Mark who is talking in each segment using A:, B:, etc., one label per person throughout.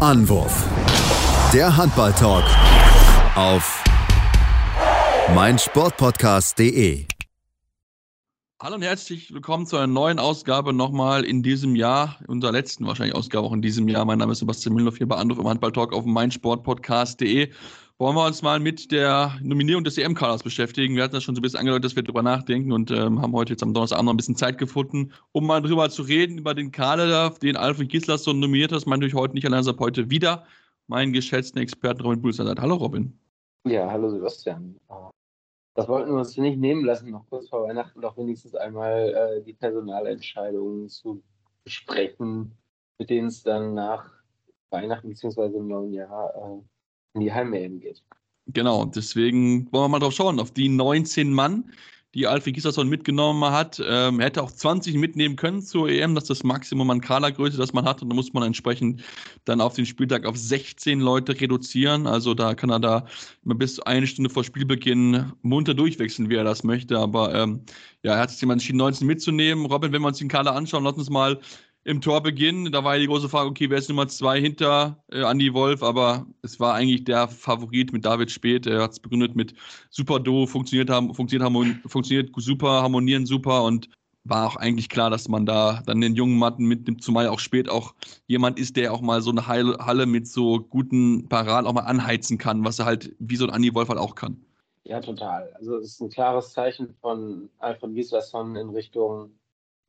A: Anwurf. Der Handball-Talk auf meinsportpodcast.de.
B: Hallo und herzlich willkommen zu einer neuen Ausgabe nochmal in diesem Jahr, unserer letzten wahrscheinlich Ausgabe auch in diesem Jahr. Mein Name ist Sebastian Müller, hier bei Anruf im Handball-Talk auf meinsportpodcast.de. Wollen wir uns mal mit der Nominierung des EM-Kaders beschäftigen. Wir hatten das schon so ein bisschen angedeutet, dass wir darüber nachdenken und ähm, haben heute jetzt am Donnerstagabend noch ein bisschen Zeit gefunden, um mal drüber zu reden, über den Kader, den Alfred Gislason nominiert hat. Das meint natürlich heute nicht allein, sondern heute wieder meinen geschätzten Experten Robin Bulser. Hallo Robin.
C: Ja, hallo Sebastian. Das wollten wir uns nicht nehmen lassen, noch kurz vor Weihnachten doch wenigstens einmal äh, die Personalentscheidungen zu besprechen, mit denen es dann nach Weihnachten bzw. im neuen Jahr äh, in die Heim-EM geht.
B: Genau, deswegen wollen wir mal drauf schauen, auf die 19 Mann, die Alfred Gislason mitgenommen hat. Ähm, er hätte auch 20 mitnehmen können zur EM, das ist das Maximum an Kadergröße, das man hat. Und da muss man entsprechend dann auf den Spieltag auf 16 Leute reduzieren. Also da kann er da immer bis eine Stunde vor Spielbeginn munter durchwechseln, wie er das möchte. Aber ähm, ja, er hat sich jemand entschieden, 19 mitzunehmen. Robin, wenn wir uns den Kader anschauen, lass uns mal im Torbeginn, da war ja die große Frage, okay, wer ist Nummer zwei hinter äh, Andy Wolf, aber es war eigentlich der Favorit mit David Speth. Er hat es begründet mit super Do, funktioniert, funktioniert, funktioniert super, harmonieren super und war auch eigentlich klar, dass man da dann den jungen Matten mitnimmt, zumal auch spät auch jemand ist, der auch mal so eine Halle mit so guten Paraden auch mal anheizen kann, was er halt wie so ein Andy Wolf halt auch kann.
C: Ja, total. Also es ist ein klares Zeichen von Alfred Gislason in Richtung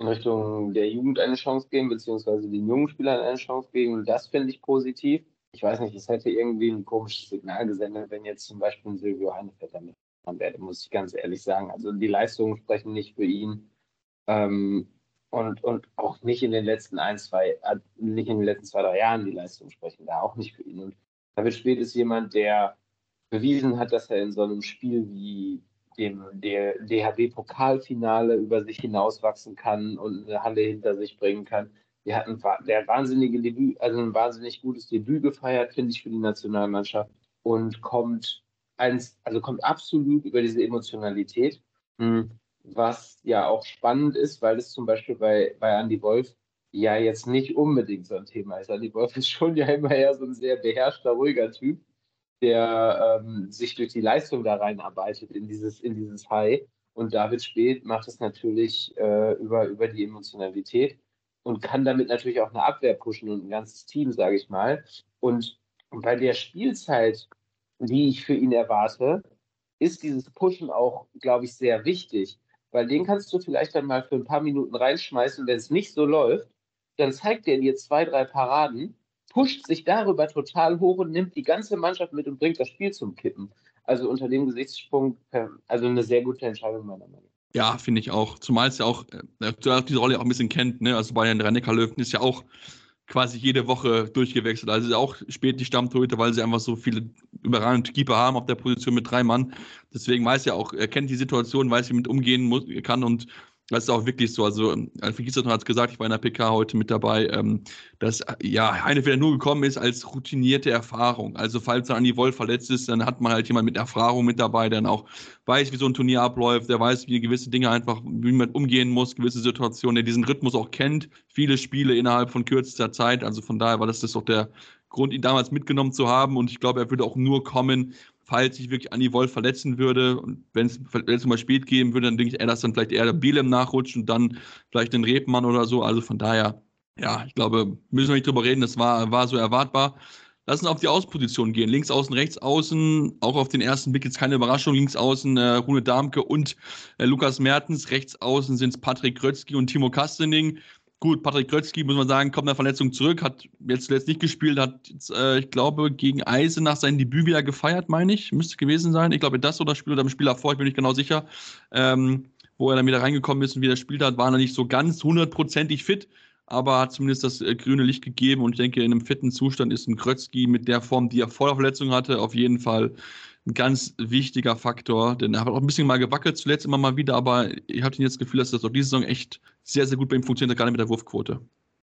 C: in Richtung der Jugend eine Chance geben, beziehungsweise den jungen Spielern eine Chance geben. Und das finde ich positiv. Ich weiß nicht, es hätte irgendwie ein komisches Signal gesendet, wenn jetzt zum Beispiel ein Silvio Heinevetter mitgefahren wäre, muss ich ganz ehrlich sagen. Also die Leistungen sprechen nicht für ihn. Ähm, und, und auch nicht in den letzten ein, zwei, äh, nicht in den letzten zwei, drei Jahren die Leistungen sprechen da auch nicht für ihn. Und David Spät ist jemand, der bewiesen hat, dass er in so einem Spiel wie dem DHB-Pokalfinale über sich hinauswachsen kann und eine Halle hinter sich bringen kann. Wir hatten der wahnsinnige Debüt, also ein wahnsinnig gutes Debüt gefeiert, finde ich, für die Nationalmannschaft und kommt eins, also kommt absolut über diese Emotionalität, hm, was ja auch spannend ist, weil es zum Beispiel bei, bei Andy Wolf ja jetzt nicht unbedingt so ein Thema ist. Andy Wolf ist schon ja immer eher so ein sehr beherrschter, ruhiger Typ der ähm, sich durch die Leistung da reinarbeitet in dieses, in dieses High. Und David Speth macht es natürlich äh, über, über die Emotionalität und kann damit natürlich auch eine Abwehr pushen und ein ganzes Team, sage ich mal. Und bei der Spielzeit, die ich für ihn erwarte, ist dieses Pushen auch, glaube ich, sehr wichtig. Weil den kannst du vielleicht dann mal für ein paar Minuten reinschmeißen. Wenn es nicht so läuft, dann zeigt er dir zwei, drei Paraden pusht sich darüber total hoch und nimmt die ganze Mannschaft mit und bringt das Spiel zum Kippen. Also unter dem Gesichtspunkt, also eine sehr gute Entscheidung meiner Meinung nach.
B: Ja, finde ich auch. Zumal es ja auch, äh, diese Rolle auch ein bisschen kennt, ne? Also Bayern Rennecker Löwen ist ja auch quasi jede Woche durchgewechselt. Also ist auch spät die Stammtorhüter, weil sie einfach so viele überragende Keeper haben auf der Position mit drei Mann. Deswegen weiß er auch, er kennt die Situation, weiß, wie mit umgehen muss, kann und das ist auch wirklich so. Also, Alfred Giesler hat es gesagt, ich war in der PK heute mit dabei, ähm, dass ja Heinefeder nur gekommen ist als routinierte Erfahrung. Also, falls er an die Wolf verletzt ist, dann hat man halt jemand mit Erfahrung mit dabei, der dann auch weiß, wie so ein Turnier abläuft, der weiß, wie gewisse Dinge einfach, wie man umgehen muss, gewisse Situationen, der diesen Rhythmus auch kennt. Viele Spiele innerhalb von kürzester Zeit. Also, von daher war das, das doch der Grund, ihn damals mitgenommen zu haben. Und ich glaube, er würde auch nur kommen, falls sich wirklich Andy Wolf verletzen würde und wenn es mal spät geben würde, dann denke ich eher, dass dann vielleicht eher der Bielem nachrutscht und dann vielleicht den Rebmann oder so. Also von daher, ja, ich glaube, müssen wir nicht drüber reden, das war, war so erwartbar. Lass uns auf die Außenposition gehen. Links außen, rechts außen, auch auf den ersten Blick jetzt keine Überraschung. Links außen äh, Rune Darmke und äh, Lukas Mertens. Rechts außen sind es Patrick Krötzky und Timo Kastening. Gut, Patrick Krötzky, muss man sagen, kommt nach Verletzung zurück, hat jetzt zuletzt nicht gespielt, hat, jetzt, äh, ich glaube, gegen Eise nach seinem Debüt wieder gefeiert, meine ich. Müsste gewesen sein. Ich glaube, das oder Spiel oder im Spiel davor, ich bin nicht genau sicher. Ähm, wo er dann wieder reingekommen ist und wieder gespielt hat, war er nicht so ganz hundertprozentig fit, aber hat zumindest das äh, grüne Licht gegeben und ich denke, in einem fitten Zustand ist ein Krötzky mit der Form, die er vor der Verletzung hatte, auf jeden Fall ein ganz wichtiger Faktor, denn er hat auch ein bisschen mal gewackelt, zuletzt immer mal wieder, aber ich habe jetzt das Gefühl, dass das auch diese Saison echt sehr, sehr gut bei ihm funktioniert, gerade mit der Wurfquote.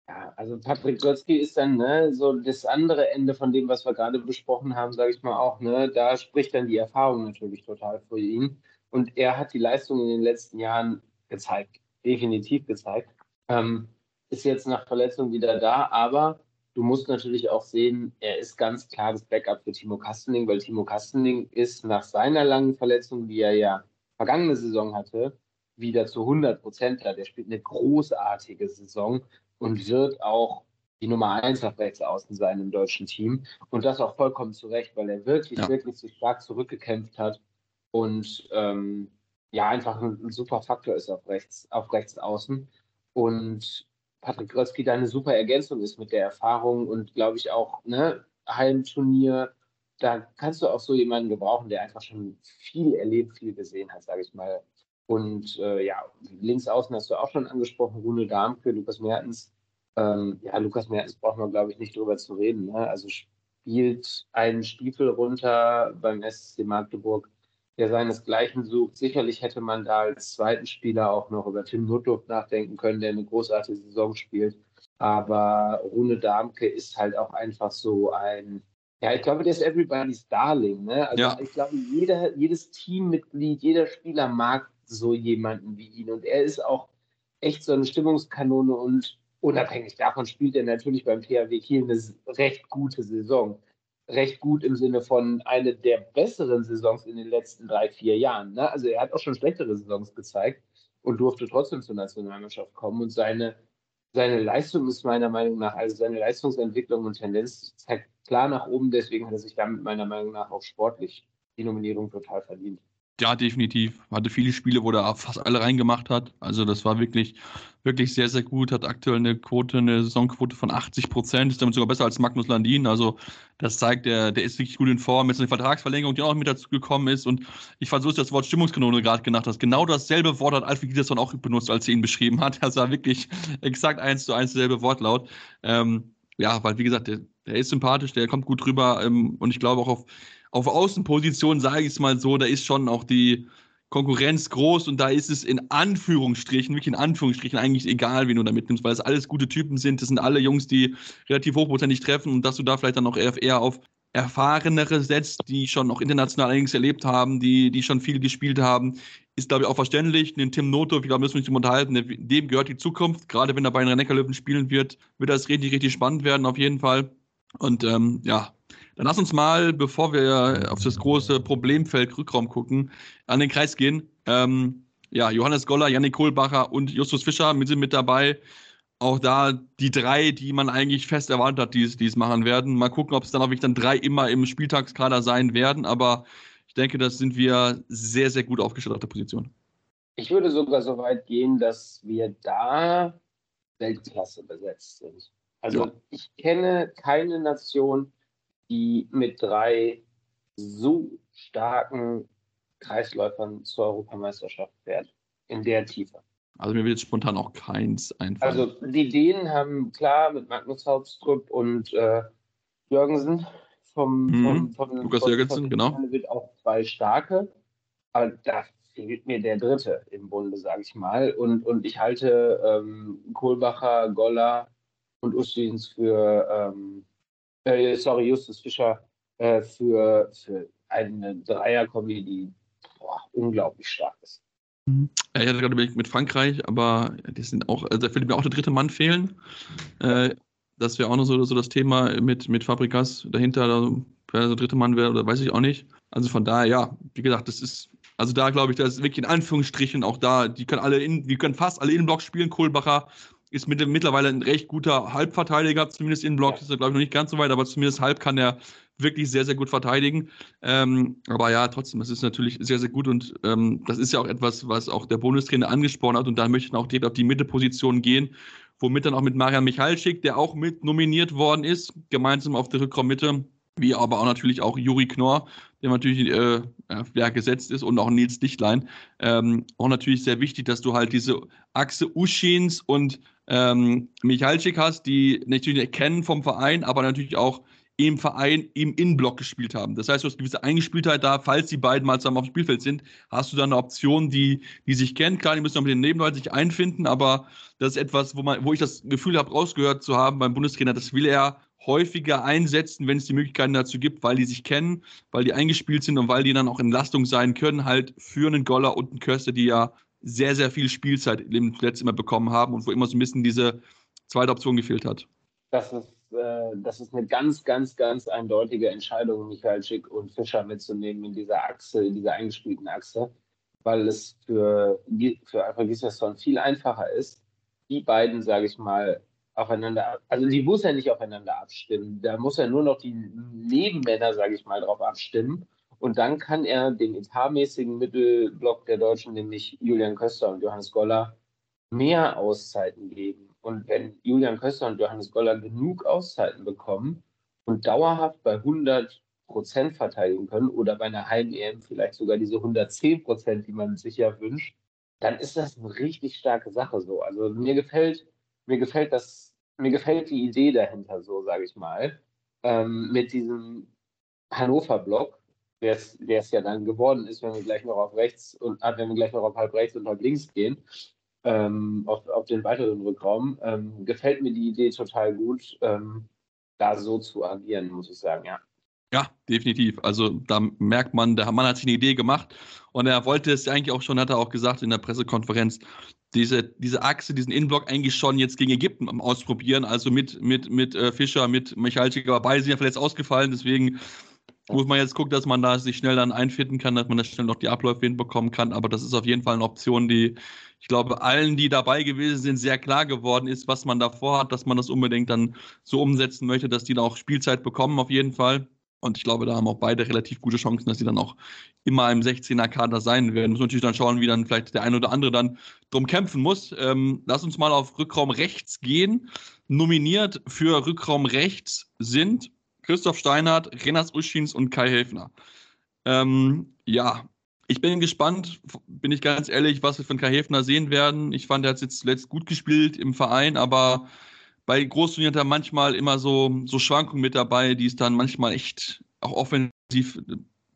C: Ja, also Patrick Götzky ist dann ne, so das andere Ende von dem, was wir gerade besprochen haben, sage ich mal auch. Ne, da spricht dann die Erfahrung natürlich total für ihn. Und er hat die Leistung in den letzten Jahren gezeigt, definitiv gezeigt. Ähm, ist jetzt nach Verletzung wieder da, aber du musst natürlich auch sehen, er ist ganz klar das Backup für Timo Kastening, weil Timo Kastening ist nach seiner langen Verletzung, die er ja vergangene Saison hatte, wieder zu 100 Prozent da. Der spielt eine großartige Saison und wird auch die Nummer eins auf rechts außen sein im deutschen Team. Und das auch vollkommen zu Recht, weil er wirklich, ja. wirklich so stark zurückgekämpft hat und ähm, ja, einfach ein, ein, super Faktor ist auf rechts, auf rechts außen. Und Patrick Grötzky da eine super Ergänzung ist mit der Erfahrung und glaube ich auch, ne, Heimturnier, da kannst du auch so jemanden gebrauchen, der einfach schon viel erlebt, viel gesehen hat, sage ich mal. Und äh, ja, links außen hast du auch schon angesprochen, Rune Darmke, Lukas Mertens. Ähm, ja, Lukas Mertens braucht man, glaube ich, nicht drüber zu reden. Ne? Also spielt einen Stiefel runter beim SC Magdeburg der seinesgleichen sucht. Sicherlich hätte man da als zweiten Spieler auch noch über Tim Nutluft nachdenken können, der eine großartige Saison spielt. Aber Rune Darmke ist halt auch einfach so ein, ja, ich glaube, der ist everybody's Darling. Ne? Also ja. ich glaube, jeder, jedes Teammitglied, jeder Spieler mag so jemanden wie ihn. Und er ist auch echt so eine Stimmungskanone und unabhängig davon spielt er natürlich beim THW Kiel eine recht gute Saison recht gut im Sinne von eine der besseren Saisons in den letzten drei, vier Jahren. Ne? Also er hat auch schon schlechtere Saisons gezeigt und durfte trotzdem zur Nationalmannschaft kommen. Und seine, seine Leistung ist meiner Meinung nach, also seine Leistungsentwicklung und Tendenz zeigt klar nach oben. Deswegen hat er sich damit meiner Meinung nach auch sportlich die Nominierung total verdient.
B: Ja, definitiv. Hatte viele Spiele, wo er fast alle reingemacht hat. Also das war wirklich, wirklich sehr, sehr gut. Hat aktuell eine Quote, eine Saisonquote von 80 Prozent. Ist damit sogar besser als Magnus Landin. Also das zeigt, der, der ist wirklich gut in Form. Jetzt eine Vertragsverlängerung, die auch mit dazu gekommen ist. Und ich fand so, das Wort Stimmungskanone gerade genannt hast. Genau dasselbe Wort hat Alfred Giederson auch benutzt, als er ihn beschrieben hat. Das war wirklich exakt eins zu eins dasselbe Wortlaut. Ähm, ja, weil wie gesagt, der, der ist sympathisch, der kommt gut rüber. Ähm, und ich glaube auch auf auf Außenposition, sage ich es mal so, da ist schon auch die Konkurrenz groß und da ist es in Anführungsstrichen, wirklich in Anführungsstrichen eigentlich egal, wen du da mitnimmst, weil es alles gute Typen sind. Das sind alle Jungs, die relativ hochprozentig treffen und dass du da vielleicht dann auch eher auf erfahrenere setzt, die schon auch international einiges erlebt haben, die, die schon viel gespielt haben, ist, glaube ich, auch verständlich. Den Tim Noto, ich glaube, müssen wir uns nicht unterhalten, dem gehört die Zukunft. Gerade wenn er bei den Rennecker-Löwen spielen wird, wird das richtig, richtig spannend werden, auf jeden Fall. Und ähm, ja, dann lass uns mal, bevor wir auf das große Problemfeld Rückraum gucken, an den Kreis gehen. Ähm, ja, Johannes Goller, Yannick Kohlbacher und Justus Fischer sind mit dabei. Auch da die drei, die man eigentlich fest erwartet hat, die es machen werden. Mal gucken, ob es dann auch wirklich dann drei immer im Spieltagskader sein werden. Aber ich denke, das sind wir sehr, sehr gut aufgestellt auf der Position.
C: Ich würde sogar so weit gehen, dass wir da Weltklasse besetzt sind. Also ja. ich kenne keine Nation, die mit drei so starken Kreisläufern zur Europameisterschaft werden. In der Tiefe.
B: Also mir wird jetzt spontan auch keins einfallen.
C: Also die Dänen haben klar mit Magnus Hauptstrup und äh, Jürgensen vom,
B: mhm. vom, vom Lukas Jürgensen, genau.
C: Wird auch zwei starke. Aber da fehlt mir der dritte im Bunde, sage ich mal. Und, und ich halte ähm, Kohlbacher, Goller und Ustins für ähm, äh, sorry, Justus Fischer, äh, für, für eine Dreierkombi, die boah, unglaublich stark ist.
B: Mhm. Ja, ich hatte gerade überlegt mit Frankreich, aber die sind auch, also da würde mir auch der dritte Mann fehlen. Äh, das wäre auch noch so, so das Thema mit, mit Fabrikas dahinter, also, wer der dritte Mann wäre, oder weiß ich auch nicht. Also von daher, ja, wie gesagt, das ist, also da glaube ich, das ist wirklich in Anführungsstrichen auch da, die können alle in, die können fast alle Innenblock spielen, Kohlbacher, ist mit, mittlerweile ein recht guter Halbverteidiger, zumindest in Block. Ist er, glaube ich, noch nicht ganz so weit, aber zumindest halb kann er wirklich sehr, sehr gut verteidigen. Ähm, aber ja, trotzdem, es ist natürlich sehr, sehr gut und ähm, das ist ja auch etwas, was auch der Bundestrainer angesprochen hat und da möchten auch direkt auf die Mitteposition gehen, womit dann auch mit Marian Michalczyk, der auch mit nominiert worden ist, gemeinsam auf der Rückraummitte, wie aber auch natürlich auch Juri Knorr, der natürlich äh, ja, gesetzt ist und auch Nils Dichtlein. Ähm, auch natürlich sehr wichtig, dass du halt diese Achse Uschins und ähm, Michalczyk hast, die natürlich kennen vom Verein, aber natürlich auch im Verein im Innenblock gespielt haben. Das heißt, du hast gewisse Eingespieltheit da, falls die beiden mal zusammen auf dem Spielfeld sind, hast du dann eine Option, die, die sich kennt. Klar, die müssen auch mit den Nebenleuten sich einfinden, aber das ist etwas, wo, man, wo ich das Gefühl habe, rausgehört zu haben beim Bundestrainer, das will er häufiger einsetzen, wenn es die Möglichkeiten dazu gibt, weil die sich kennen, weil die eingespielt sind und weil die dann auch in Lastung sein können, halt für einen Goller und einen Köster, die ja sehr, sehr viel Spielzeit im zuletzt immer bekommen haben und wo immer so ein bisschen diese zweite Option gefehlt hat.
C: Das ist äh, das ist eine ganz, ganz, ganz eindeutige Entscheidung, Michael Schick und Fischer mitzunehmen in dieser Achse, in dieser eingespielten Achse, weil es für, für Alpha Gislerson viel einfacher ist, die beiden, sage ich mal, aufeinander, also die muss er nicht aufeinander abstimmen. Da muss er nur noch die Nebenmänner, sage ich mal, drauf abstimmen. Und dann kann er den etatmäßigen Mittelblock der Deutschen, nämlich Julian Köster und Johannes Goller, mehr Auszeiten geben. Und wenn Julian Köster und Johannes Goller genug Auszeiten bekommen und dauerhaft bei 100 Prozent verteidigen können oder bei einer Heim-EM vielleicht sogar diese 110 Prozent, die man sich ja wünscht, dann ist das eine richtig starke Sache so. Also mir gefällt, mir gefällt das, mir gefällt die Idee dahinter so, sage ich mal, ähm, mit diesem Hannover-Block, der es ja dann geworden ist, wenn wir gleich noch auf rechts und äh, wenn wir gleich noch auf halb rechts und halb links gehen, ähm, auf, auf den weiteren Rückraum, ähm, gefällt mir die Idee total gut, ähm, da so zu agieren, muss ich sagen, ja.
B: Ja, definitiv. Also da merkt man, der Mann hat sich eine Idee gemacht und er wollte es eigentlich auch schon, hat er auch gesagt in der Pressekonferenz, diese, diese Achse, diesen Innenblock eigentlich schon jetzt gegen Ägypten ausprobieren. Also mit, mit, mit äh, Fischer, mit Michalczyk, aber beide sind ja verletzt ausgefallen, deswegen muss man jetzt gucken, dass man da sich schnell dann einfinden kann, dass man da schnell noch die Abläufe hinbekommen kann. Aber das ist auf jeden Fall eine Option, die ich glaube, allen, die dabei gewesen sind, sehr klar geworden ist, was man da vorhat, dass man das unbedingt dann so umsetzen möchte, dass die da auch Spielzeit bekommen, auf jeden Fall. Und ich glaube, da haben auch beide relativ gute Chancen, dass sie dann auch immer im 16er-Kader sein werden. Muss natürlich dann schauen, wie dann vielleicht der eine oder andere dann drum kämpfen muss. Ähm, lass uns mal auf Rückraum rechts gehen. Nominiert für Rückraum rechts sind Christoph Steinhardt, Renas Uschins und Kai Helfner. Ähm, ja, ich bin gespannt, bin ich ganz ehrlich, was wir von Kai Helfner sehen werden. Ich fand, er hat jetzt letzt gut gespielt im Verein, aber bei Großturnieren er manchmal immer so, so Schwankungen mit dabei, die es dann manchmal echt auch offensiv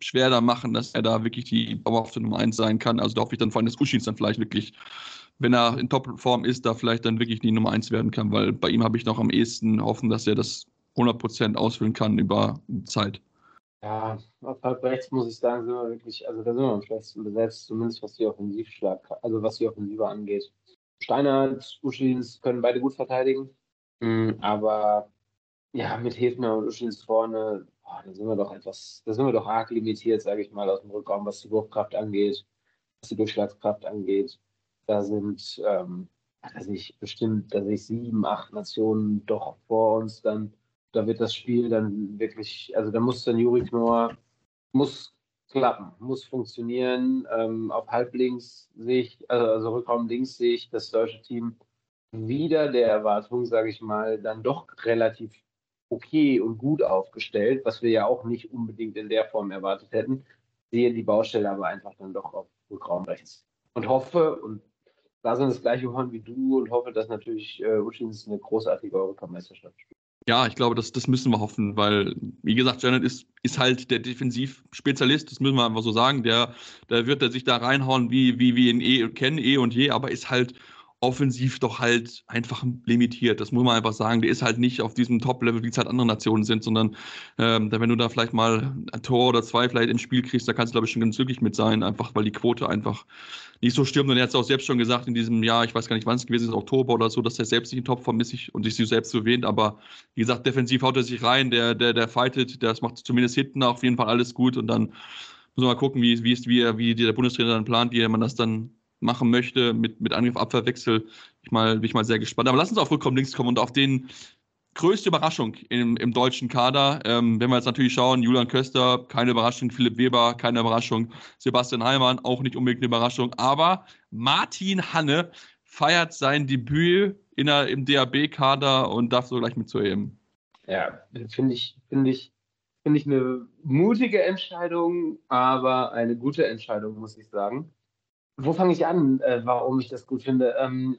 B: schwer da machen, dass er da wirklich die dauerhafte Nummer 1 sein kann. Also da hoffe ich dann vor allem, dass Uschins dann vielleicht wirklich, wenn er in Topform ist, da vielleicht dann wirklich die Nummer 1 werden kann, weil bei ihm habe ich noch am ehesten hoffen, dass er das 100% ausfüllen kann über Zeit.
C: Ja, auf halb rechts muss ich sagen, sind wir wirklich, also da sind wir am schlechtesten besetzt, zumindest was die Offensivschlag, also was die Offensive angeht. Steiner, Uschins können beide gut verteidigen, mhm, aber ja, mit Hefner und Uschins vorne, boah, da sind wir doch etwas, da sind wir doch arg limitiert, sage ich mal, aus dem Rückraum, was die Wurfkraft angeht, was die Durchschlagskraft angeht. Da sind, ähm, da ich bestimmt, da ich sieben, acht Nationen doch vor uns dann da wird das Spiel dann wirklich, also da muss dann Juri Knorr, muss klappen, muss funktionieren. Ähm, auf halblinks sehe ich, also, also Rückraum links sehe ich das deutsche Team wieder der Erwartung, sage ich mal, dann doch relativ okay und gut aufgestellt, was wir ja auch nicht unbedingt in der Form erwartet hätten. Sehe die Baustelle aber einfach dann doch auf Rückraum rechts. Und hoffe, und da sind das gleiche Horn wie du und hoffe, dass natürlich äh, Uschins eine großartige Europameisterschaft spielt.
B: Ja, ich glaube, das, das müssen wir hoffen, weil, wie gesagt, Janet ist, ist halt der Defensivspezialist, das müssen wir einfach so sagen. Der, der wird er sich da reinhauen, wie, wie wir ihn eh kennen, eh und je, aber ist halt offensiv doch halt einfach limitiert. Das muss man einfach sagen. Der ist halt nicht auf diesem Top-Level, wie es halt andere Nationen sind, sondern ähm, wenn du da vielleicht mal ein Tor oder zwei vielleicht ins Spiel kriegst, da kannst du, glaube ich, schon ganz glücklich mit sein, einfach weil die Quote einfach nicht so stimmt. Und er hat es auch selbst schon gesagt in diesem Jahr, ich weiß gar nicht, wann es gewesen ist, Oktober oder so, dass er selbst nicht in Topform ist und sich selbst so erwähnt. Aber wie gesagt, defensiv haut er sich rein, der, der, der fightet, das macht zumindest hinten auf jeden Fall alles gut und dann müssen wir mal gucken, wie, wie, wie, wie der Bundestrainer dann plant, wie man das dann machen möchte mit, mit Angriff, Abwehrwechsel. Ich mal, bin ich mal sehr gespannt. Aber lass uns auf Rückkommen links kommen und auf den größte Überraschung im, im deutschen Kader. Ähm, wenn wir jetzt natürlich schauen, Julian Köster, keine Überraschung, Philipp Weber, keine Überraschung, Sebastian Heimann, auch nicht unbedingt eine Überraschung, aber Martin Hanne feiert sein Debüt in der, im DAB-Kader und darf so gleich mit zu EM.
C: Ja, finde ich, finde ich, finde ich eine mutige Entscheidung, aber eine gute Entscheidung, muss ich sagen. Wo fange ich an, äh, warum ich das gut finde? Ähm,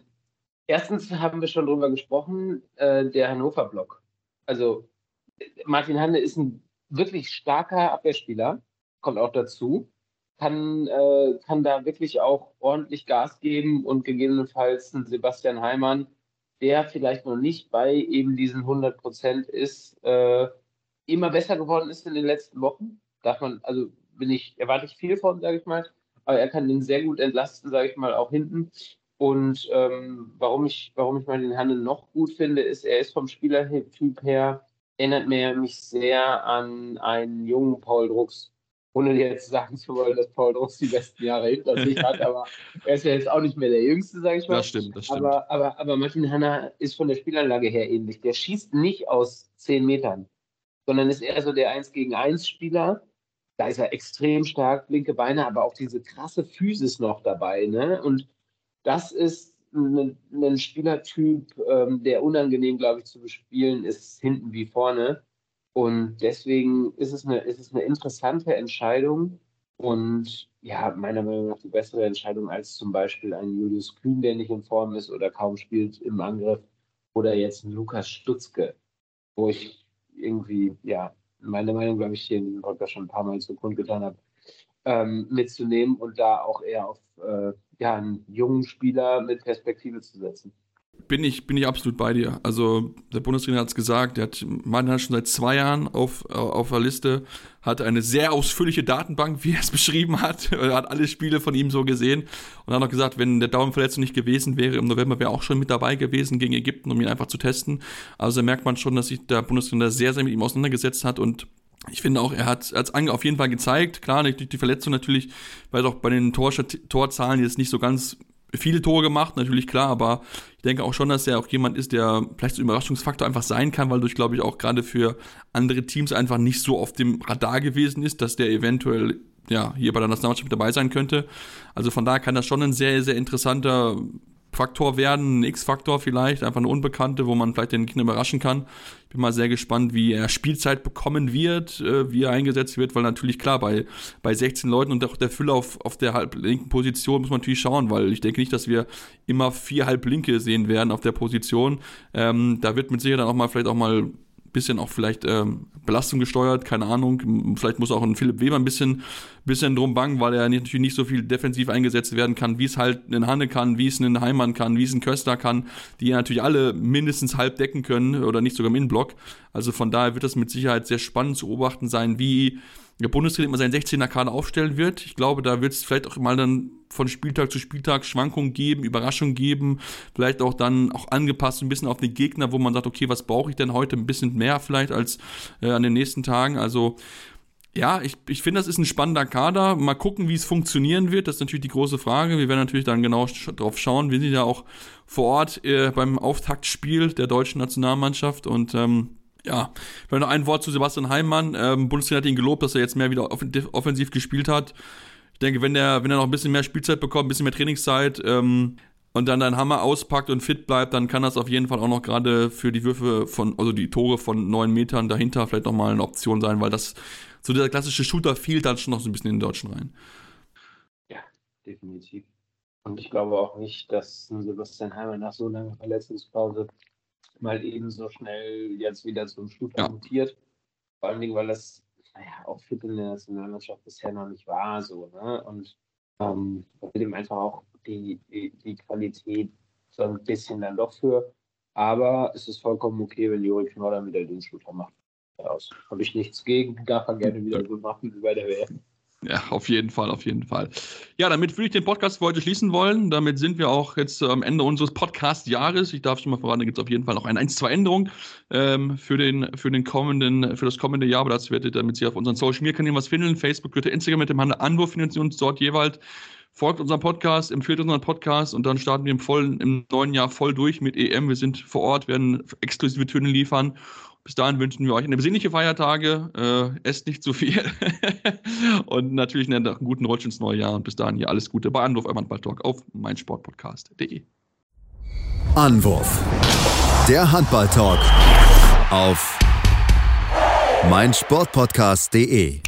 C: erstens haben wir schon drüber gesprochen, äh, der Hannover-Block. Also Martin Hanne ist ein wirklich starker Abwehrspieler, kommt auch dazu, kann, äh, kann da wirklich auch ordentlich Gas geben und gegebenenfalls ein Sebastian Heimann, der vielleicht noch nicht bei eben diesen 100 Prozent ist, äh, immer besser geworden ist in den letzten Wochen. Darf man, also bin ich, erwarte ich viel von, sage ich mal aber er kann den sehr gut entlasten, sage ich mal, auch hinten. Und ähm, warum, ich, warum ich Martin Hanne noch gut finde, ist, er ist vom Spielertyp her, erinnert mich sehr an einen jungen Paul Drucks. Ohne jetzt sagen zu wollen, dass Paul Drucks die besten Jahre hinter sich hat, aber er ist ja jetzt auch nicht mehr der Jüngste, sage ich mal.
B: Das stimmt, das stimmt.
C: Aber, aber, aber Martin Hanna ist von der Spielanlage her ähnlich. Der schießt nicht aus zehn Metern, sondern ist eher so der 1 gegen 1 Spieler. Da ist er extrem stark, linke Beine, aber auch diese krasse Physis noch dabei. Ne? Und das ist ein, ein Spielertyp, ähm, der unangenehm, glaube ich, zu bespielen ist, hinten wie vorne. Und deswegen ist es eine, ist es eine interessante Entscheidung und ja, meiner Meinung nach die bessere Entscheidung als zum Beispiel ein Julius Kühn, der nicht in Form ist oder kaum spielt im Angriff, oder jetzt ein Lukas Stutzke, wo ich irgendwie, ja, meine Meinung, glaube ich, hier in diesem schon ein paar Mal zu Grund getan habe, ähm, mitzunehmen und da auch eher auf äh, ja, einen jungen Spieler mit Perspektive zu setzen.
B: Bin ich, bin ich absolut bei dir. Also der Bundestrainer hat es gesagt, der hat Mann schon seit zwei Jahren auf, auf der Liste, hat eine sehr ausführliche Datenbank, wie er es beschrieben hat. Hat alle Spiele von ihm so gesehen und hat noch gesagt, wenn der Daumenverletzung nicht gewesen wäre, im November wäre er auch schon mit dabei gewesen gegen Ägypten, um ihn einfach zu testen. Also da merkt man schon, dass sich der Bundestrainer sehr, sehr mit ihm auseinandergesetzt hat und ich finde auch, er hat es auf jeden Fall gezeigt. Klar, durch die Verletzung natürlich, weil auch bei den Tor Torzahlen jetzt nicht so ganz viele Tore gemacht, natürlich klar, aber ich denke auch schon, dass er auch jemand ist, der vielleicht so Überraschungsfaktor einfach sein kann, weil durch, glaube ich, auch gerade für andere Teams einfach nicht so auf dem Radar gewesen ist, dass der eventuell ja hier bei der Nationalmannschaft dabei sein könnte. Also von daher kann das schon ein sehr, sehr interessanter Faktor werden, ein X-Faktor vielleicht, einfach eine Unbekannte, wo man vielleicht den Gegner überraschen kann. Ich bin mal sehr gespannt, wie er Spielzeit bekommen wird, äh, wie er eingesetzt wird, weil natürlich klar, bei, bei 16 Leuten und auch der Füller auf, auf der halblinken Position muss man natürlich schauen, weil ich denke nicht, dass wir immer vier Halblinke sehen werden auf der Position. Ähm, da wird mit Sicherheit dann auch mal vielleicht auch mal bisschen auch vielleicht ähm, Belastung gesteuert, keine Ahnung. Vielleicht muss auch ein Philipp Weber ein bisschen, bisschen drum bangen, weil er natürlich nicht so viel defensiv eingesetzt werden kann, wie es halt ein Hanne kann, wie es ein Heimann kann, wie es ein Köster kann, die natürlich alle mindestens halb decken können oder nicht sogar im Innenblock. Also von daher wird das mit Sicherheit sehr spannend zu beobachten sein, wie der Bundestrainer immer seinen 16er Kader aufstellen wird. Ich glaube, da wird es vielleicht auch mal dann von Spieltag zu Spieltag Schwankungen geben, Überraschungen geben, vielleicht auch dann auch angepasst ein bisschen auf den Gegner, wo man sagt, okay, was brauche ich denn heute ein bisschen mehr vielleicht als äh, an den nächsten Tagen. Also ja, ich, ich finde, das ist ein spannender Kader. Mal gucken, wie es funktionieren wird. Das ist natürlich die große Frage. Wir werden natürlich dann genau drauf schauen. Wir sind ja auch vor Ort äh, beim Auftaktspiel der deutschen Nationalmannschaft und ähm, ja, vielleicht noch ein Wort zu Sebastian Heimmann. Ähm, Bundesliga hat ihn gelobt, dass er jetzt mehr wieder offensiv gespielt hat. Ich denke, wenn er, wenn noch ein bisschen mehr Spielzeit bekommt, ein bisschen mehr Trainingszeit ähm, und dann deinen Hammer auspackt und fit bleibt, dann kann das auf jeden Fall auch noch gerade für die Würfe von, also die Tore von neun Metern dahinter vielleicht nochmal eine Option sein, weil das so dieser klassische Shooter fehlt dann schon noch so ein bisschen in den Deutschen rein.
C: Ja, definitiv. Und ich glaube auch nicht, dass Sebastian Heimer nach so langer Verletzungspause mal eben so schnell jetzt wieder zum Shooter ja. mutiert. Vor allen Dingen, weil das naja, auch fit in der Nationalmannschaft bisher noch nicht war. So, ne? Und ähm, wird ihm einfach auch die, die, die Qualität so ein bisschen dann doch für. Aber es ist vollkommen okay, wenn Juri Knoller wieder den Shooter macht. Habe ich nichts gegen, darf er gerne wieder so machen wie bei der WM.
B: Ja, auf jeden Fall, auf jeden Fall. Ja, damit würde ich den Podcast für heute schließen wollen. Damit sind wir auch jetzt am Ende unseres Podcast-Jahres. Ich darf schon mal verraten, da gibt es auf jeden Fall noch ein, ein zwei Änderungen ähm, für, den, für, den für das kommende Jahr. Aber das werdet ihr, damit Sie auf unseren Social Media Kanälen was finden. Facebook, Twitter, Instagram mit dem Handel Anwurf finden Sie uns dort jeweils. Folgt unserem Podcast, empfiehlt unseren Podcast und dann starten wir im, vollen, im neuen Jahr voll durch mit EM. Wir sind vor Ort, werden exklusive Töne liefern bis dahin wünschen wir euch eine besinnliche Feiertage, äh, esst nicht zu viel und natürlich einen guten Rutsch ins neue Jahr und bis dahin hier alles Gute bei Anwurf, euer Handballtalk auf meinsportpodcast.de.
A: Anwurf, der Handballtalk auf meinsportpodcast.de.